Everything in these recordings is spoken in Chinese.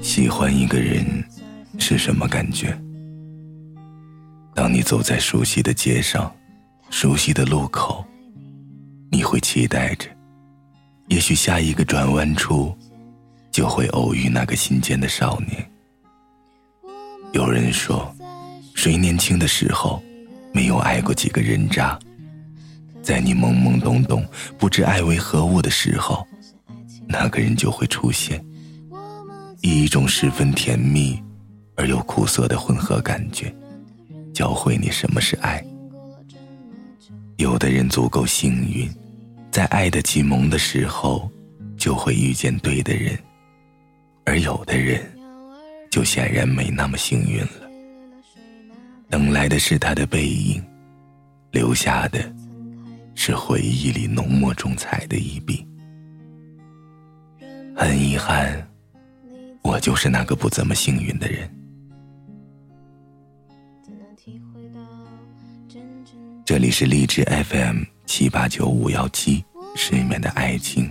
喜欢一个人是什么感觉？当你走在熟悉的街上，熟悉的路口，你会期待着，也许下一个转弯处，就会偶遇那个心间的少年。有人说，谁年轻的时候没有爱过几个人渣？在你懵懵懂懂、不知爱为何物的时候，那个人就会出现，以一种十分甜蜜而又苦涩的混合感觉，教会你什么是爱。有的人足够幸运，在爱的启蒙的时候，就会遇见对的人，而有的人。就显然没那么幸运了。等来的是他的背影，留下的是回忆里浓墨重彩的一笔。很遗憾，我就是那个不怎么幸运的人。这里是励志 FM 七八九五幺七，失眠的爱情，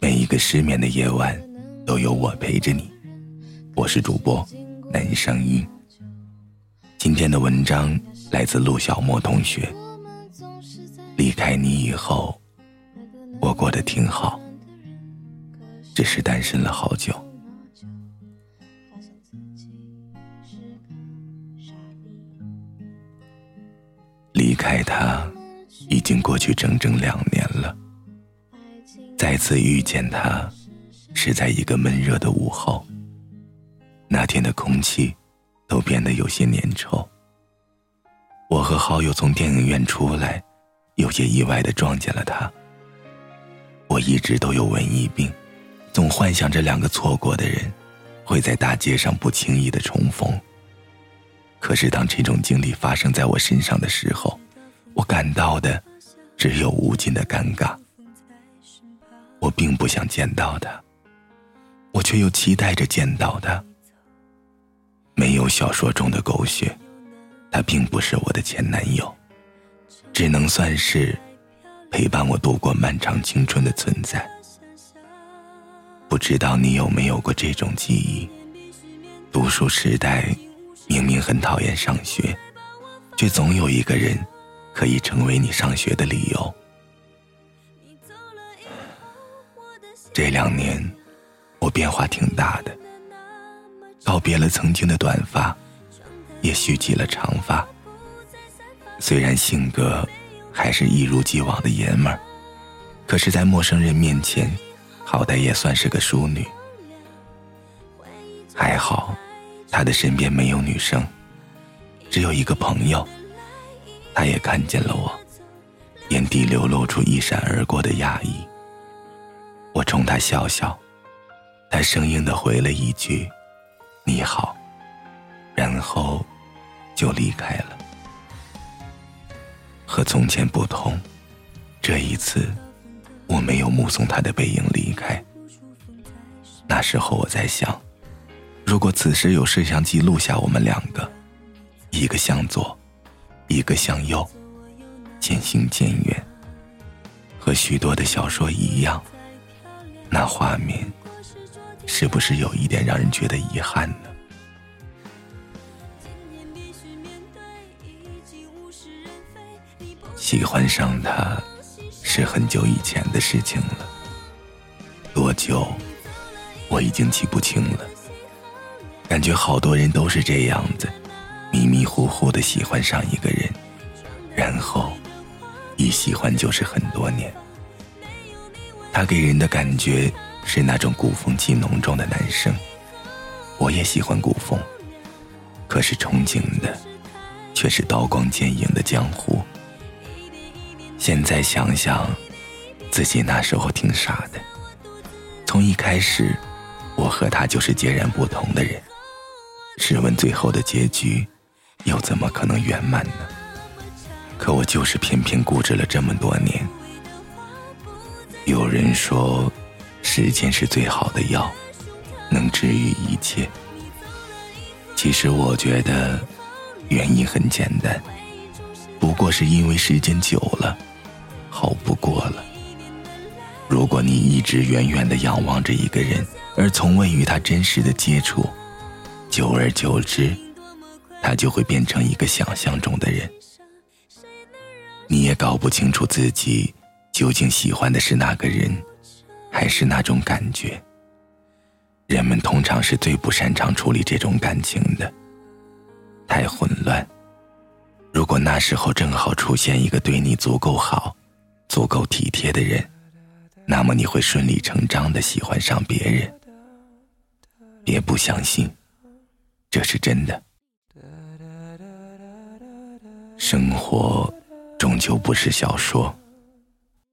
每一个失眠的夜晚，都有我陪着你。我是主播南声音。今天的文章来自陆小莫同学。离开你以后，我过得挺好，只是单身了好久。离开他，已经过去整整两年了。再次遇见他，是在一个闷热的午后。那天的空气都变得有些粘稠。我和好友从电影院出来，有些意外的撞见了他。我一直都有文艺病，总幻想着两个错过的人会在大街上不轻易的重逢。可是当这种经历发生在我身上的时候，我感到的只有无尽的尴尬。我并不想见到他，我却又期待着见到他。没有小说中的狗血，他并不是我的前男友，只能算是陪伴我度过漫长青春的存在。不知道你有没有过这种记忆？读书时代，明明很讨厌上学，却总有一个人可以成为你上学的理由。这两年，我变化挺大的。告别了曾经的短发，也蓄起了长发。虽然性格还是一如既往的爷们儿，可是，在陌生人面前，好歹也算是个淑女。还好，他的身边没有女生，只有一个朋友。他也看见了我，眼底流露出一闪而过的讶异。我冲他笑笑，他生硬的回了一句。你好，然后就离开了。和从前不同，这一次我没有目送他的背影离开。那时候我在想，如果此时有摄像机录下我们两个，一个向左，一个向右，渐行渐远，和许多的小说一样，那画面。是不是有一点让人觉得遗憾呢？喜欢上他是很久以前的事情了，多久我已经记不清了。感觉好多人都是这样子，迷迷糊糊的喜欢上一个人，然后一喜欢就是很多年。他给人的感觉。是那种古风气浓重的男生，我也喜欢古风，可是憧憬的却是刀光剑影的江湖。现在想想，自己那时候挺傻的。从一开始，我和他就是截然不同的人。试问最后的结局，又怎么可能圆满呢？可我就是偏偏固执了这么多年。有人说。时间是最好的药，能治愈一切。其实我觉得原因很简单，不过是因为时间久了，好不过了。如果你一直远远的仰望着一个人，而从未与他真实的接触，久而久之，他就会变成一个想象中的人。你也搞不清楚自己究竟喜欢的是那个人，还是那种感觉。人们通常是最不擅长处理这种感情的，太混乱。如果那时候正好出现一个对你足够好、足够体贴的人，那么你会顺理成章的喜欢上别人。别不相信，这是真的。生活。终究不是小说，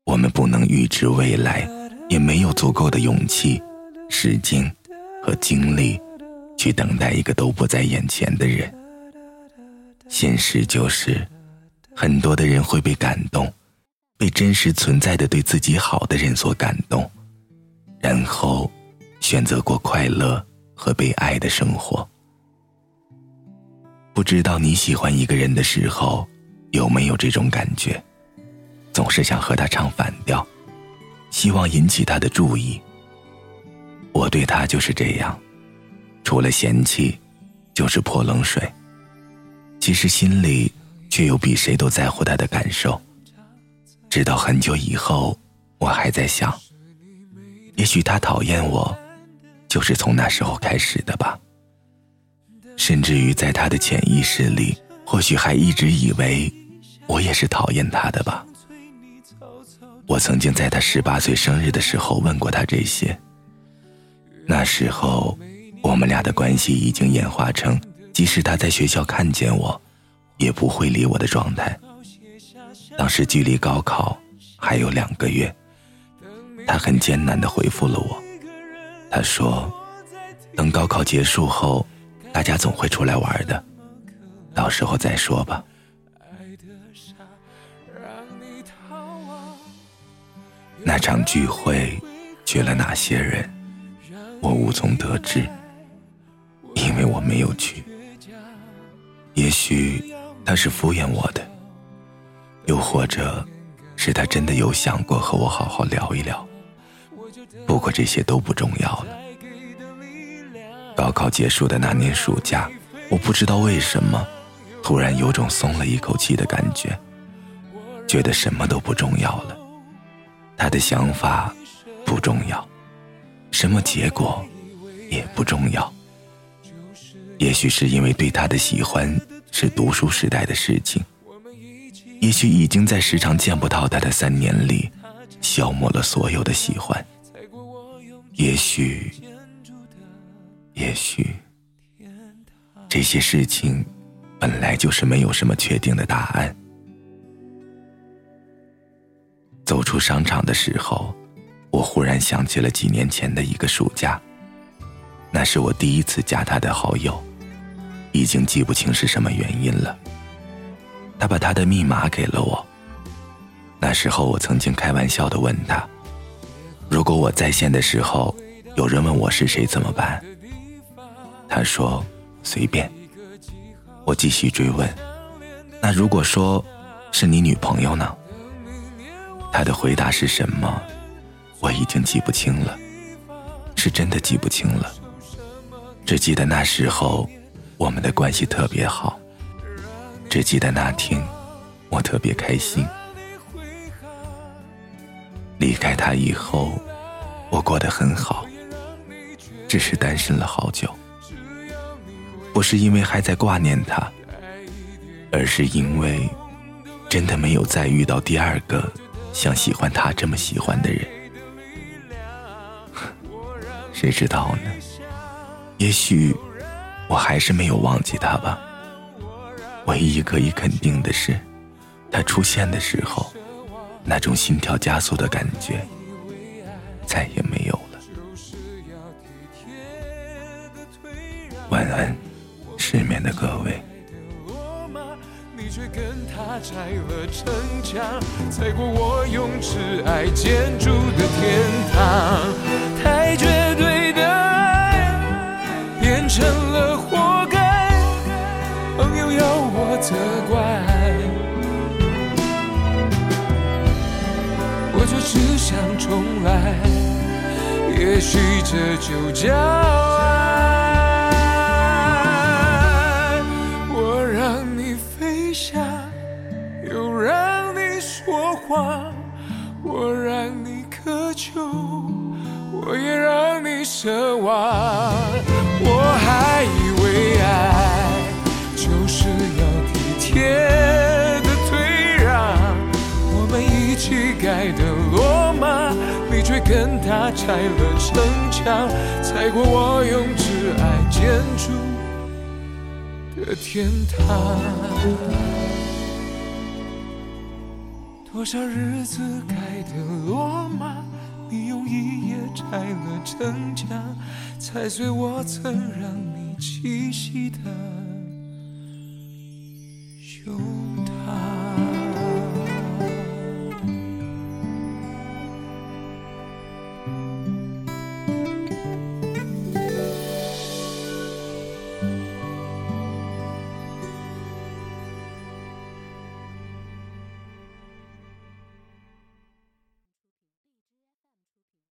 我们不能预知未来，也没有足够的勇气、时间和精力去等待一个都不在眼前的人。现实就是，很多的人会被感动，被真实存在的对自己好的人所感动，然后选择过快乐和被爱的生活。不知道你喜欢一个人的时候。有没有这种感觉？总是想和他唱反调，希望引起他的注意。我对他就是这样，除了嫌弃，就是泼冷水。其实心里却有比谁都在乎他的感受。直到很久以后，我还在想，也许他讨厌我，就是从那时候开始的吧。甚至于在他的潜意识里，或许还一直以为。我也是讨厌他的吧。我曾经在他十八岁生日的时候问过他这些。那时候，我们俩的关系已经演化成，即使他在学校看见我，也不会理我的状态。当时距离高考还有两个月，他很艰难的回复了我。他说：“等高考结束后，大家总会出来玩的，到时候再说吧。”那场聚会去了哪些人，我无从得知，因为我没有去。也许他是敷衍我的，又或者是他真的有想过和我好好聊一聊。不过这些都不重要了。高考结束的那年暑假，我不知道为什么，突然有种松了一口气的感觉，觉得什么都不重要了。他的想法不重要，什么结果也不重要。也许是因为对他的喜欢是读书时代的事情，也许已经在时常见不到他的三年里消磨了所有的喜欢。也许，也许这些事情本来就是没有什么确定的答案。走出商场的时候，我忽然想起了几年前的一个暑假。那是我第一次加他的好友，已经记不清是什么原因了。他把他的密码给了我。那时候我曾经开玩笑的问他：“如果我在线的时候，有人问我是谁怎么办？”他说：“随便。”我继续追问：“那如果说是你女朋友呢？”他的回答是什么？我已经记不清了，是真的记不清了。只记得那时候，我们的关系特别好。只记得那天，我特别开心。离开他以后，我过得很好，只是单身了好久。不是因为还在挂念他，而是因为真的没有再遇到第二个。像喜欢他这么喜欢的人，谁知道呢？也许我还是没有忘记他吧。唯一可以肯定的是，他出现的时候，那种心跳加速的感觉再也没有了。晚安，身边的各位。你却跟他拆了城墙踩过我用挚爱建筑的天堂太绝对的爱变成了活该朋友要我责怪我就只想重来也许这就叫爱。说谎，我让你渴求，我也让你奢望。我还以为爱就是要体贴的退让，我们一起盖的罗马，你却跟他拆了城墙，踩过我用挚爱建筑的天堂。多少日子开的罗马，你用一夜拆了城墙，踩碎我曾让你栖息的胸膛。